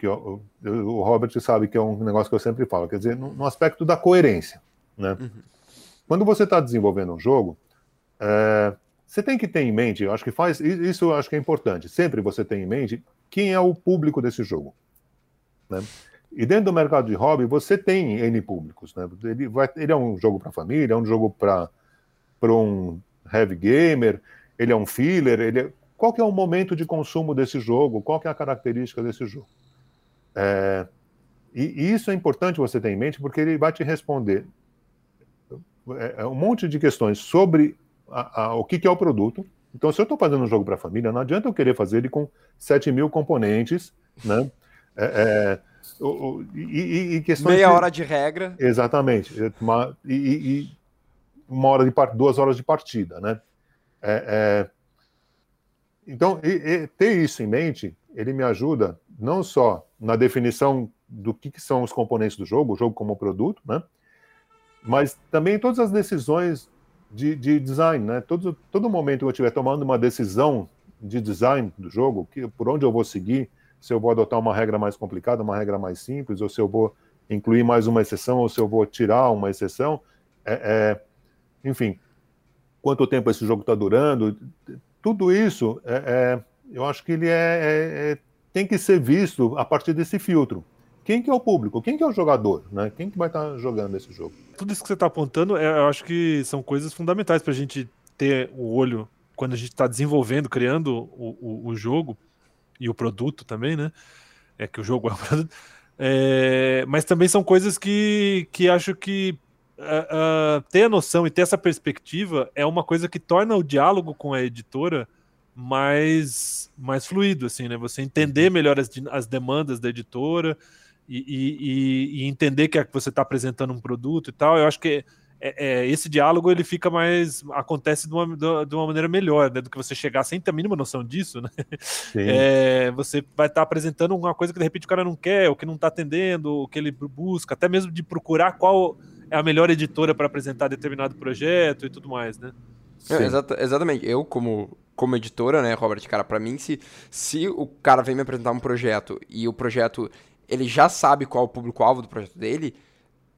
que o, o Robert sabe que é um negócio que eu sempre falo, quer dizer, no, no aspecto da coerência. Né? Uhum. Quando você está desenvolvendo um jogo, é, você tem que ter em mente, eu acho que faz isso, eu acho que é importante. Sempre você tem em mente quem é o público desse jogo. Né? E dentro do mercado de hobby, você tem N públicos. Né? Ele, vai, ele é um jogo para família, é um jogo para um heavy gamer, ele é um filler, ele é... qual que é o momento de consumo desse jogo, qual que é a característica desse jogo. É, e, e, isso é importante você ter em mente, porque ele vai te responder é, é um monte de questões sobre a, a, o que, que, é o produto. Então, se eu estou fazendo um jogo para família, não adianta eu querer fazer ele com 7 mil componentes, né? É, é, o, o, e, e, questões Meia hora de regra. Exatamente. E, uma hora de duas horas de partida, né? É, é... Então, e, e, ter isso em mente, ele me ajuda não só na definição do que, que, são os componentes do jogo, o jogo como produto, né? Mas também todas as decisões de, de design, né? Todo, todo momento que eu estiver tomando uma decisão de design do jogo, que, por onde eu vou seguir, se eu vou adotar uma regra mais complicada, uma regra mais simples, ou se eu vou incluir mais uma exceção, ou se eu vou tirar uma exceção, é, é enfim, quanto tempo esse jogo está durando, tudo isso, é, é, eu acho que ele é, é, é, tem que ser visto a partir desse filtro. Quem que é o público? Quem que é o jogador? Né? Quem que vai estar tá jogando esse jogo? Tudo isso que você está apontando, eu acho que são coisas fundamentais para a gente ter o olho quando a gente está desenvolvendo, criando o, o, o, jogo e o produto também, né? É que o jogo é o <laughs> produto. É, mas também são coisas que, que acho que uh, uh, ter a noção e ter essa perspectiva é uma coisa que torna o diálogo com a editora mais, mais fluido, assim, né? Você entender uhum. melhor as, as demandas da editora e, e, e entender que, é que você está apresentando um produto e tal. Eu acho que é, é, esse diálogo ele fica mais acontece de uma, de uma maneira melhor, né, do que você chegar sem ter a mínima noção disso, né? É, você vai estar tá apresentando uma coisa que de repente o cara não quer, o que não está atendendo, o que ele busca, até mesmo de procurar qual é a melhor editora para apresentar determinado projeto e tudo mais, né? É, exata, exatamente. Eu, como, como editora, né, Robert, cara, para mim, se, se o cara vem me apresentar um projeto e o projeto ele já sabe qual é o público-alvo do projeto dele,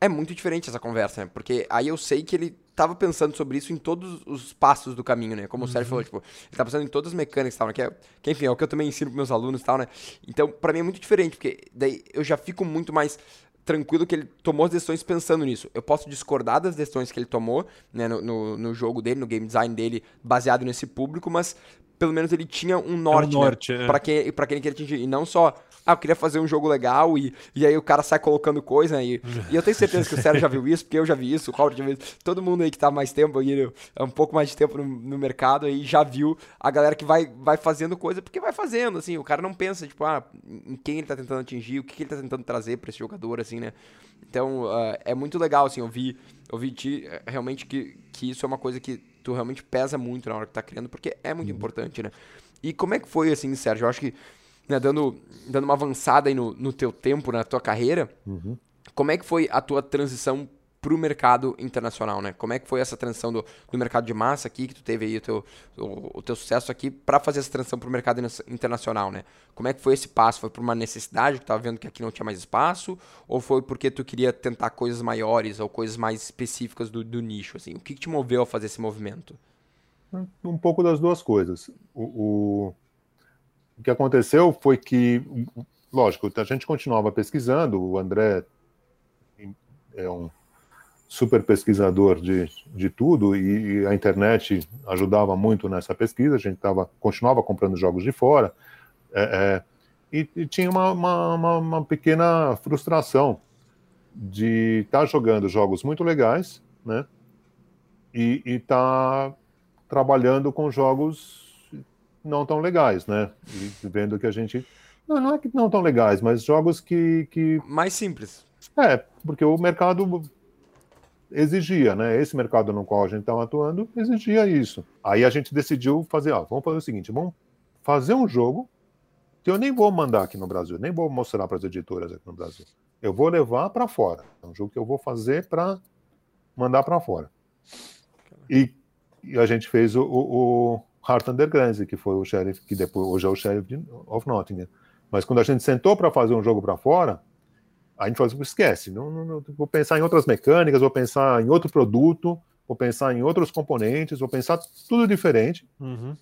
é muito diferente essa conversa, né? Porque aí eu sei que ele tava pensando sobre isso em todos os passos do caminho, né? Como uhum. o Sérgio falou, tipo, ele tá pensando em todas as mecânicas e tal, né? Que, é, que, enfim, é o que eu também ensino pros meus alunos e tal, né? Então, para mim é muito diferente, porque daí eu já fico muito mais tranquilo que ele tomou as decisões pensando nisso. Eu posso discordar das decisões que ele tomou né, no, no, no jogo dele, no game design dele, baseado nesse público, mas pelo menos ele tinha um norte, é um norte né, é. para quem, pra quem ele queria atingir. E não só ah, eu queria fazer um jogo legal e, e aí o cara sai colocando coisa, né? E, e eu tenho certeza que o Sérgio já viu isso, porque eu já vi isso, o já viu isso. Todo mundo aí que tá mais tempo aí, um pouco mais de tempo no, no, mercado aí, já viu a galera que vai, vai fazendo coisa porque vai fazendo, assim. O cara não pensa, tipo, ah, em quem ele tá tentando atingir, o que, que ele tá tentando trazer para esse jogador, assim, né? Então, uh, é muito legal, assim, ouvir, ouvir ti, realmente que, que isso é uma coisa que tu realmente pesa muito na hora que tá criando, porque é muito uhum. importante, né? E como é que foi, assim, Sérgio? Eu acho que né, dando, dando uma avançada aí no, no teu tempo, na tua carreira, uhum. como é que foi a tua transição para o mercado internacional, né? Como é que foi essa transição do, do mercado de massa aqui, que tu teve aí o teu, o, o teu sucesso aqui, para fazer essa transição para o mercado internacional, né? Como é que foi esse passo? Foi por uma necessidade que tu estava vendo que aqui não tinha mais espaço? Ou foi porque tu queria tentar coisas maiores ou coisas mais específicas do, do nicho, assim? O que, que te moveu a fazer esse movimento? Um pouco das duas coisas. O, o, o que aconteceu foi que, lógico, a gente continuava pesquisando, o André é um super pesquisador de, de tudo e, a internet ajudava muito nessa pesquisa, a gente tava, continuava comprando jogos de fora. É, é, e, e, tinha uma, uma, uma, pequena frustração de estar tá jogando jogos muito legais, né, e estar tá trabalhando com jogos não tão legais, né? E vendo que a gente. Não, não é que não tão legais, mas jogos que. que... Mais simples. É, porque o mercado exigia, né? Esse mercado no qual a gente estava atuando exigia isso. Aí a gente decidiu fazer, ó, vamos fazer o seguinte, vamos fazer um jogo que eu nem vou mandar aqui no Brasil, nem vou mostrar para as editoras aqui no Brasil. Eu vou levar para fora. É um jogo que eu vou fazer para mandar para fora. E, e, a gente fez o, o, Hart Underground, que foi o sheriff, que depois, hoje é o sheriff of Nottingham. Mas quando a gente sentou para fazer um jogo para fora, a gente falou assim, esquece, não, não, não, vou pensar em outras mecânicas, vou pensar em outro produto, vou pensar em outros componentes, vou pensar tudo diferente. Uhum.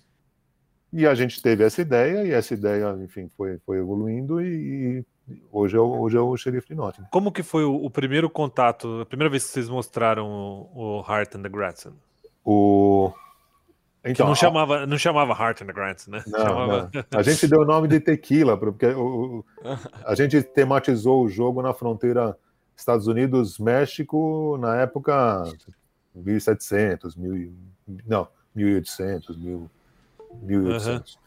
E a gente teve essa ideia, e essa ideia, enfim, foi, foi evoluindo, e, e hoje, é o, hoje é o xerife de Nottingham. Como que foi o, o, primeiro contato, a primeira vez que vocês mostraram o, o Heart and the Gratson? O... Então, não chamava, não chamava Heart and the Grants, né? Não, chamava... não. A gente deu o nome de Tequila, porque o, <laughs> a gente tematizou o jogo na fronteira Estados Unidos-México na época 1700, mil, não, 1800, mil, 1800. Uhum.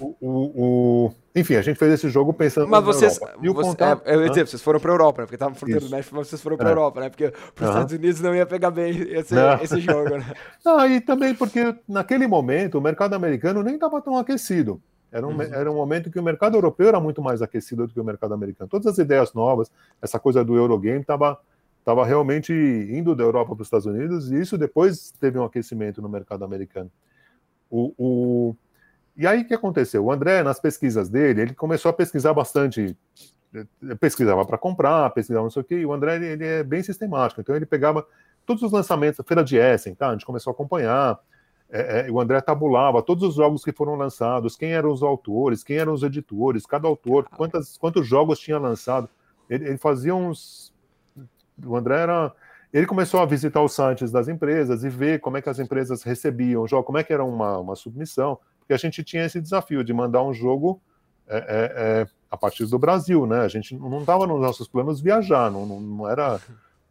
O, o, o, enfim, a gente fez esse jogo pensando mas vocês, E o você, contato, é, eu ia dizer, vocês foram para Europa, né? Porque tava fronteira do México, mas vocês foram para é. Europa, né? Porque para os Estados Unidos não ia pegar bem esse, esse jogo, né? <laughs> Não, e também porque naquele momento o mercado americano nem estava tão aquecido. Era um, uhum. era um momento que o mercado europeu era muito mais aquecido do que o mercado americano. Todas as ideias novas, essa coisa do Eurogame estava tava realmente indo da Europa para os Estados Unidos, e isso depois teve um aquecimento no mercado americano. O, o, e aí o que aconteceu? O André, nas pesquisas dele, ele começou a pesquisar bastante. Pesquisava para comprar, pesquisava não sei o quê, e o André ele, ele, é bem sistemático. Então ele pegava todos os lançamentos, a feira de Essen, tá? A gente começou a acompanhar. É, é, o André tabulava todos os jogos que foram lançados, quem eram os autores, quem eram os editores, cada autor, quantas, quantos jogos tinha lançado. Ele, ele fazia uns. O André era. Ele começou a visitar os sites das empresas e ver como é que as empresas recebiam o jogo, como é que era uma, uma submissão porque a gente tinha esse desafio de mandar um jogo é, é, é a partir do Brasil, né? A gente não estava nos nossos planos viajar, não, não, não, era,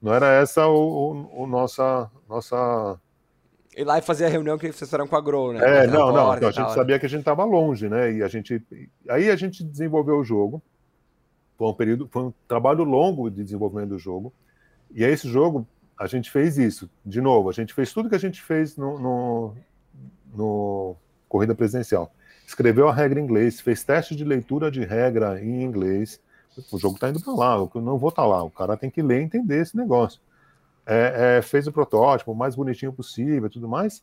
não era essa o, o, o nossa nossa e lá e fazer a reunião que vocês fizeram com a Grow, né? É, não, não, então, a gente sabia que a gente estava longe, né? E a gente, aí a gente desenvolveu o jogo. Foi um período, foi um trabalho longo de desenvolvimento do jogo. E aí esse jogo a gente fez isso, de novo, a gente fez tudo que a gente fez no, no, no corrida presidencial. Escreveu a regra em inglês, fez teste de leitura de regra em inglês. O jogo está indo para lá, eu não vou estar tá lá. O cara tem que ler e entender esse negócio. É, é, fez o protótipo o mais bonitinho possível tudo mais.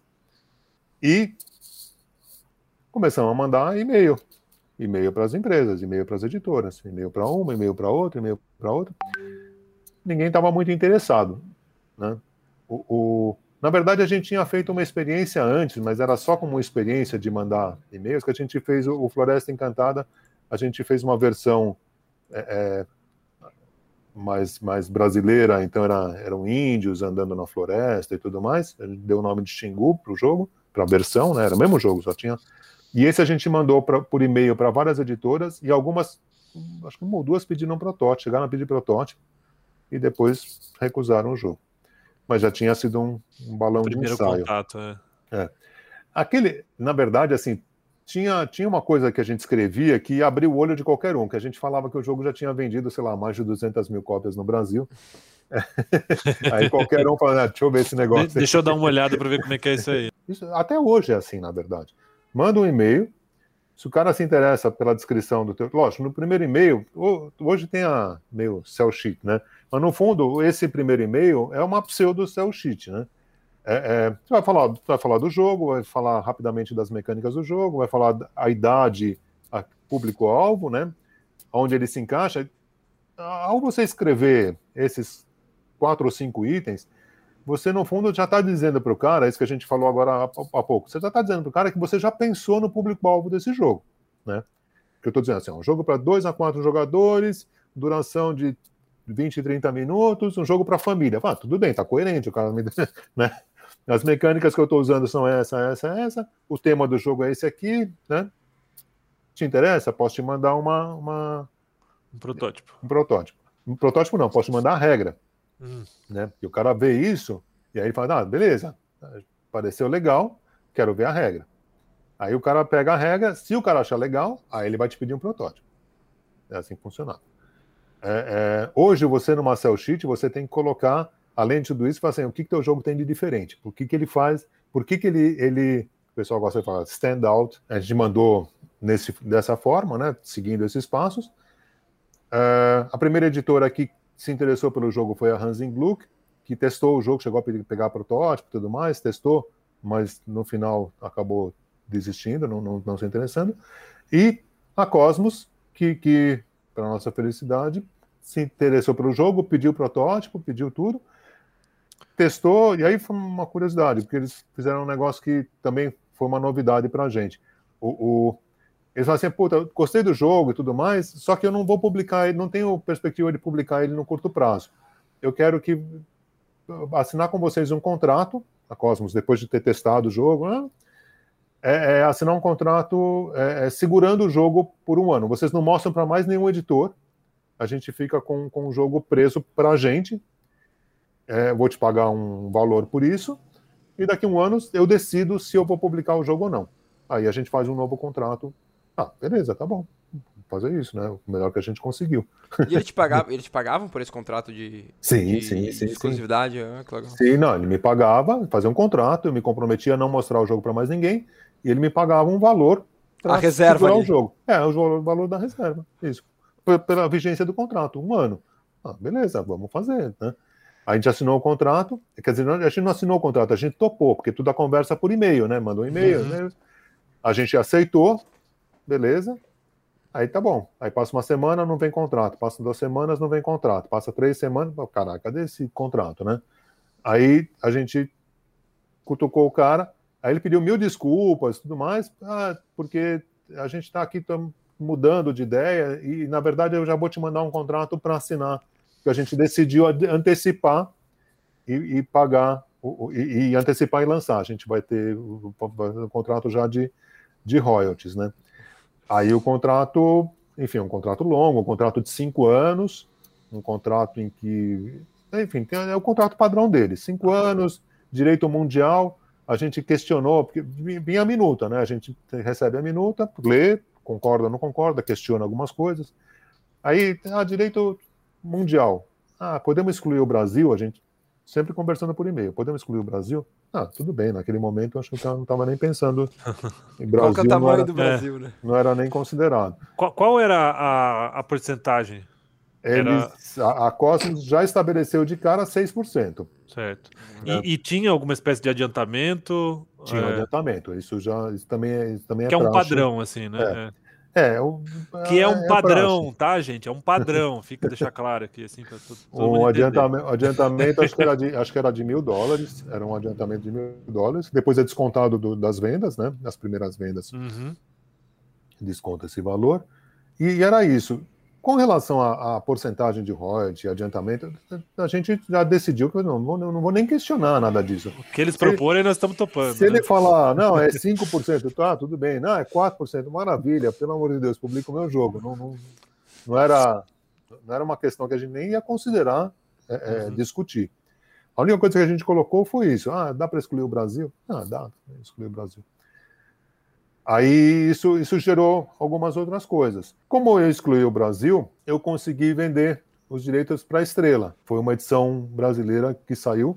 E começamos a mandar e-mail. E-mail para as empresas, e-mail para as editoras, e-mail para uma, e-mail para outra, e-mail para outra. Ninguém estava muito interessado. Né? O, o, na verdade, a gente tinha feito uma experiência antes, mas era só como experiência de mandar e-mails que a gente fez o, Floresta Encantada. A gente fez uma versão é, é, mais, mais brasileira, então era, eram índios andando na floresta e tudo mais. Gente deu o nome de Xingu para o jogo, para a versão, né? Era o mesmo jogo, só tinha. E esse a gente mandou pra, por e-mail para várias editoras e algumas, acho que uma ou duas pediram protótipo, chegaram a pedir protótipo e depois recusaram o jogo mas já tinha sido um, um balão de ensaio. Contato, é. É. Aquele, na verdade, assim, tinha, tinha uma coisa que a gente escrevia que abriu o olho de qualquer um, que a gente falava que o jogo já tinha vendido, sei lá, mais de 200 mil cópias no Brasil. <laughs> aí qualquer um fala, ah, deixa eu ver esse negócio. De, deixa eu dar uma olhada para ver como é que é isso aí. Isso, até hoje é assim, na verdade. Manda um e-mail, se o cara se interessa pela descrição do teu. Lógico, no primeiro e-mail, hoje tem a meio cell sheet, né? Mas no fundo, esse primeiro e-mail é uma pseudo cell sheet, né? É, é, você vai falar, vai falar do jogo, vai falar rapidamente das mecânicas do jogo, vai falar a idade, público-alvo, né? Onde ele se encaixa. Ao você escrever esses quatro ou cinco itens, você no fundo já está dizendo para o cara, isso que a gente falou agora há, há pouco, você já está dizendo para o cara que você já pensou no público-alvo desse jogo, né? Que eu estou dizendo assim, um jogo para dois a quatro jogadores, duração de 20, 30 minutos, um jogo para família. Ah, tudo bem, tá coerente, o cara me... <laughs> né? As mecânicas que eu estou usando são essa, essa, essa. O tema do jogo é esse aqui, né? Te interessa? Posso te mandar uma, uma... um protótipo. Um protótipo. Um protótipo não, posso te mandar a regra. Hum. Né? O cara vê isso e aí ele fala: ah, beleza, pareceu legal, quero ver a regra. Aí o cara pega a regra, se o cara achar legal, aí ele vai te pedir um protótipo. É assim que funciona. É, é, hoje, você numa cell sheet, você tem que colocar, além de tudo isso, assim, o que, que teu jogo tem de diferente, por que, que ele faz, por que, que ele, ele, o pessoal gosta de falar stand out, a gente mandou nesse, dessa forma, né, seguindo esses passos. Uh, a primeira editora que se interessou pelo jogo foi a Hansin Gluck, que testou o jogo, chegou a pegar protótipo e tudo mais, testou, mas no final acabou desistindo, não, não, não se interessando. E a Cosmos, que, que para nossa felicidade, se interessou pelo jogo, pediu protótipo, pediu tudo, testou, e aí foi uma curiosidade, porque eles fizeram um negócio que também foi uma novidade para a gente. O, o, eles falaram assim, puta, gostei do jogo e tudo mais, só que eu não vou publicar ele, não tenho perspectiva de publicar ele no curto prazo. Eu quero que assinar com vocês um contrato, a Cosmos, depois de ter testado o jogo, né? é, é assinar um contrato é, é, segurando o jogo por um ano. Vocês não mostram para mais nenhum editor. A gente fica com, com o jogo preso para a gente. É, vou te pagar um valor por isso. E daqui a um ano eu decido se eu vou publicar o jogo ou não. Aí a gente faz um novo contrato. Ah, beleza, tá bom. Fazer isso, né? O melhor que a gente conseguiu. E ele te pagava, eles te pagavam por esse contrato de, sim, de, sim, de sim, exclusividade? Sim. Ah, claro. sim, não, ele me pagava, fazia um contrato, eu me comprometia a não mostrar o jogo para mais ninguém, e ele me pagava um valor a reserva o jogo. É, o valor da reserva. Isso. Pela vigência do contrato, um ano. Ah, beleza, vamos fazer, né? A gente assinou o contrato, quer dizer, a gente não assinou o contrato, a gente topou, porque tudo a conversa por e-mail, né? Mandou um e-mail, uhum. né? A gente aceitou, beleza. Aí tá bom. Aí passa uma semana, não vem contrato. Passa duas semanas, não vem contrato. Passa três semanas, caraca, cadê esse contrato, né? Aí a gente cutucou o cara, aí ele pediu mil desculpas tudo mais, ah, porque a gente está aqui mudando de ideia e, na verdade, eu já vou te mandar um contrato para assinar que a gente decidiu antecipar e, e pagar, e, e, antecipar e lançar. A gente vai ter o, o, contrato já de, de royalties, né? Aí o contrato, enfim, um contrato longo, um contrato de cinco anos, um contrato em que, enfim, é o contrato padrão dele, cinco anos, direito mundial. A gente questionou, porque vinha a minuta, né? A gente recebe a minuta, lê, concorda não concorda, questiona algumas coisas. Aí, ah, direito mundial. Ah, podemos excluir o Brasil? A gente sempre conversando por e-mail. Podemos excluir o Brasil? Ah, tudo bem. Naquele momento, acho que eu não estava nem pensando <laughs> em Brasil. Qual é o tamanho era, do Brasil, né? Não era nem considerado. Qual, qual era a, a porcentagem? Eles, era... a, a Cosmos já estabeleceu de cara 6%. Certo. É. E, e, tinha alguma espécie de adiantamento? Tinha é... um adiantamento. Isso já isso também é, isso também é que é, um padrão, assim, né? É. é. É, o, que é um é padrão, tá, gente? É um padrão, fica deixar claro aqui, assim, para todo, todo um adiantamento, adiantamento acho, que era de, acho que era de mil dólares, era um adiantamento de mil dólares. Depois é descontado do, das vendas, né? Das primeiras vendas, uhum. desconta esse valor. E, e era isso. Com relação à, à porcentagem de royalties, adiantamento, a gente já decidiu que eu não vou, não vou nem questionar nada disso. O que eles proporem, nós estamos topando. Se né? ele falar, não, é 5%, tá, tudo bem. Não, é 4%, maravilha, pelo amor de Deus, publica o meu jogo. Não, não, não, era, não era uma questão que a gente nem ia considerar é, é, uhum. discutir. A única coisa que a gente colocou foi isso. Ah, dá para excluir o Brasil? Ah, dá, excluir o Brasil. Aí isso, isso gerou algumas outras coisas. Como eu excluí o Brasil, eu consegui vender os direitos para a Estrela. Foi uma edição brasileira que saiu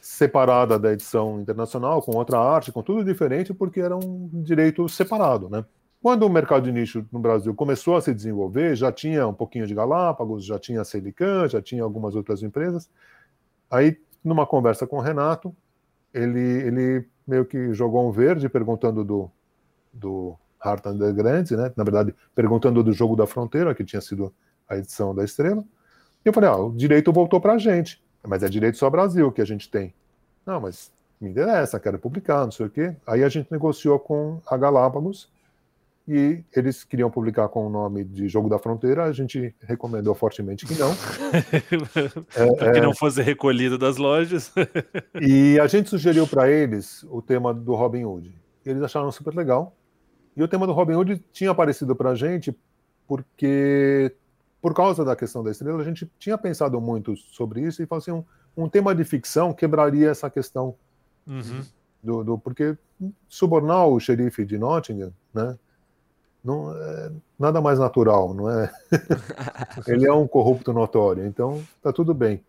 separada da edição internacional, com outra arte, com tudo diferente, porque era um direito separado, né? Quando o mercado de nicho no Brasil começou a se desenvolver, já tinha um pouquinho de Galápagos, já tinha a Celican, já tinha algumas outras empresas. Aí, numa conversa com o Renato, ele, ele meio que jogou um verde perguntando do, do Heart Underground, né? Na verdade, perguntando do jogo da fronteira, que tinha sido a edição da Estrela. E eu falei, ah, o direito voltou para a gente, mas é direito só Brasil que a gente tem. Não, mas me interessa, quero publicar, não sei o quê. Aí a gente negociou com a Galápagos e eles queriam publicar com o nome de Jogo da Fronteira, a gente recomendou fortemente que não. <laughs> é, que não fosse recolhido das lojas. e a gente sugeriu para eles o tema do Robin Hood. Eles acharam super legal. E o tema do Robin Hood tinha aparecido para a gente porque, por causa da questão da estrela, a gente tinha pensado muito sobre isso e falou assim, um, um tema de ficção quebraria essa questão. Uhum. Do, do, porque subornar o xerife de Nottingham, né? Não é nada mais natural, não é? <laughs> Ele é um corrupto notório, então tá tudo bem.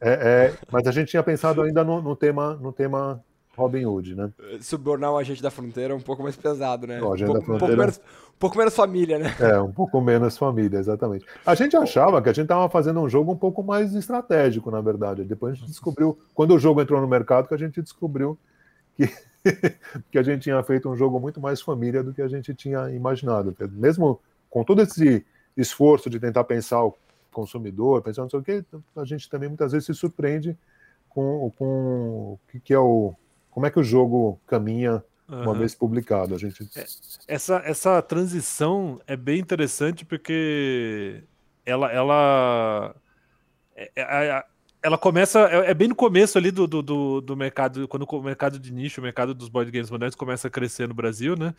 É, é, mas a gente tinha pensado ainda no, no tema, no tema Robin Hood, né? Subornar o agente da fronteira é um pouco mais pesado, né? O agente um, da fronteira... um, pouco menos, um pouco menos família, né? É, um pouco menos família, exatamente. A gente achava que a gente estava fazendo um jogo um pouco mais estratégico, na verdade. Depois a gente descobriu, quando o jogo entrou no mercado, que a gente descobriu que, <laughs> que a gente tinha feito um jogo muito mais família do que a gente tinha imaginado. Mesmo com todo esse esforço de tentar pensar o consumidor, pensar não sei o que, a gente também muitas vezes se surpreende com, com o que, que é o como é que o jogo caminha uma uhum. vez publicado. A gente... É, essa, essa transição é bem interessante porque ela, ela, é, é, ela começa, é, bem no começo ali do, do, do, mercado, quando o mercado de nicho, o mercado dos board games modernos começa a crescer no Brasil, né?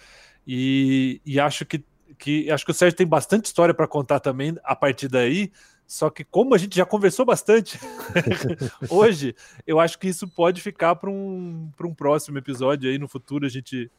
E, e acho que, que acho que o Sérgio tem bastante história para contar também a partir daí, só que como a gente já conversou bastante <laughs> hoje, eu acho que isso pode ficar para um, um próximo episódio aí no futuro. A gente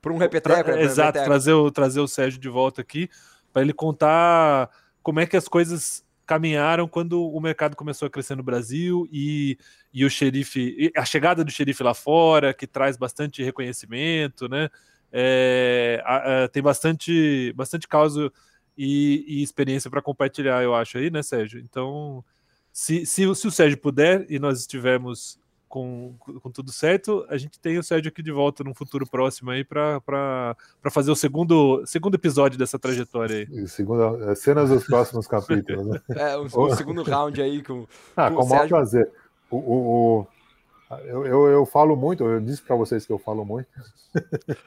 Para um repeteco. Tra né, exato, repeteco. trazer o, trazer o Sérgio de volta aqui para ele contar como é que as coisas caminharam quando o mercado começou a crescer no Brasil e, e o xerife, a chegada do xerife lá fora, que traz bastante reconhecimento, né? É, a, a, tem bastante, bastante causa e, e experiência para compartilhar, eu acho aí, né, Sérgio? Então, se, se, se o Sérgio puder e nós estivermos com, com tudo certo, a gente tem o Sérgio aqui de volta num futuro próximo aí para fazer o segundo, segundo episódio dessa trajetória aí. Segunda, cenas dos próximos capítulos, né? <laughs> É, o, o segundo round aí com. Ah, com, com o maior prazer. O, o, o eu, eu, eu, falo muito, eu disse para vocês que eu falo muito.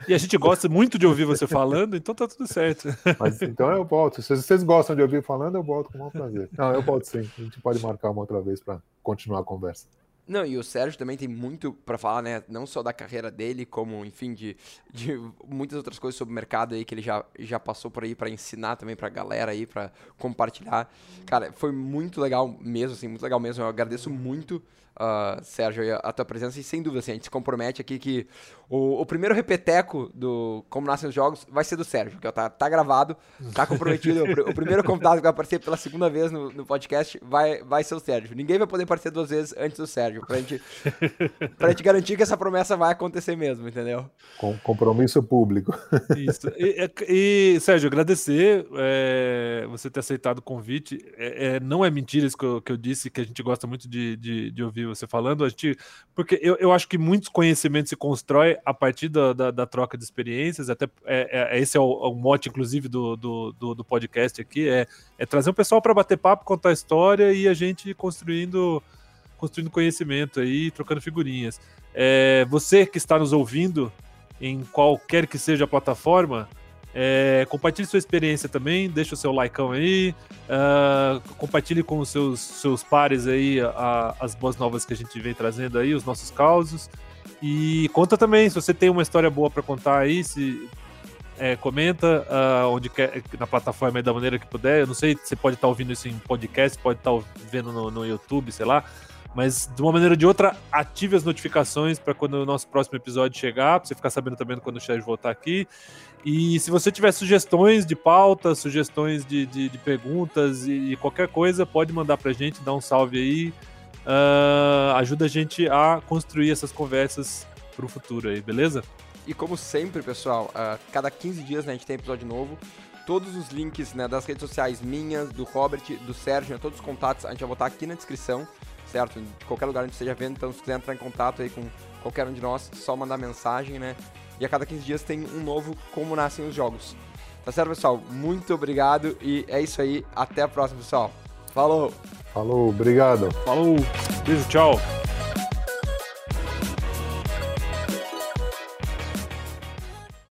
E a gente gosta muito de ouvir você falando, então tá tudo certo. Mas então eu volto. Se vocês gostam de ouvir falando, eu volto com o maior prazer. Não, eu volto sim. A gente pode marcar uma outra vez para continuar a conversa. Não, e o Sérgio também tem muito para falar, né? Não só da carreira dele, como, enfim, de, de muitas outras coisas sobre o mercado aí que ele já, já passou por aí para ensinar também pra galera aí, para compartilhar. Cara, foi muito legal mesmo, assim, muito legal mesmo. Eu agradeço muito uh, Sérgio, a tua presença. E sem dúvida, assim, a gente se compromete aqui que o, o, primeiro repeteco do Como Nascem os Jogos vai ser do Sérgio, que tá, tá gravado, tá comprometido. o, o, primeiro convidado que vai aparecer pela segunda vez no, no, podcast vai, vai ser o Sérgio. Ninguém vai poder aparecer duas vezes antes do Sérgio, pra gente, <laughs> pra gente garantir que essa promessa vai acontecer mesmo, entendeu? Com compromisso público. <laughs> Isso. E, e Sérgio, agradecer é, você ter aceitado o convite. É, é, não é mentira isso que eu, que eu, disse, que a gente gosta muito de, de, de ouvir você falando, a gente, porque eu, eu acho que muitos conhecimentos se constroem a partir da, da, da troca de experiências, até é, é, esse é o, o, mote, inclusive, do, do, do, do podcast aqui, é, é trazer o pessoal para bater papo, contar história e a gente construindo construindo conhecimento aí, trocando figurinhas. É, você que está nos ouvindo em qualquer que seja a plataforma, é, compartilhe sua experiência também, deixa o seu likeão aí, uh, compartilhe com os seus, seus pares aí a, as boas novas que a gente vem trazendo aí, os nossos causos. E conta também, se você tem uma história boa para contar aí, se é, comenta uh, onde quer, na plataforma da maneira que puder. Eu não sei, você pode estar tá ouvindo isso em podcast, pode estar tá vendo no, no YouTube, sei lá. Mas de uma maneira ou de outra, ative as notificações para quando o nosso próximo episódio chegar, para você ficar sabendo também quando o Sérgio voltar aqui. E se você tiver sugestões de pauta, sugestões de, de, de perguntas e, e, qualquer coisa, pode mandar para a gente, dá um salve aí. Uh, ajuda a gente a construir essas conversas para o futuro aí, beleza? E como sempre, pessoal, uh, cada 15 dias né, a gente tem episódio novo. Todos os links né, das redes sociais minhas, do Robert, do Sérgio, né, todos os contatos a gente vai botar aqui na descrição certo? De qualquer lugar onde esteja vendo, então se quiser entrar em contato aí com qualquer um de nós, só mandar mensagem, né? E a cada 15 dias tem um novo Como Nascem os Jogos. Tá certo, pessoal? Muito obrigado e é isso aí. Até a próxima, pessoal. Falou! Falou, obrigado. Falou, beijo, tchau.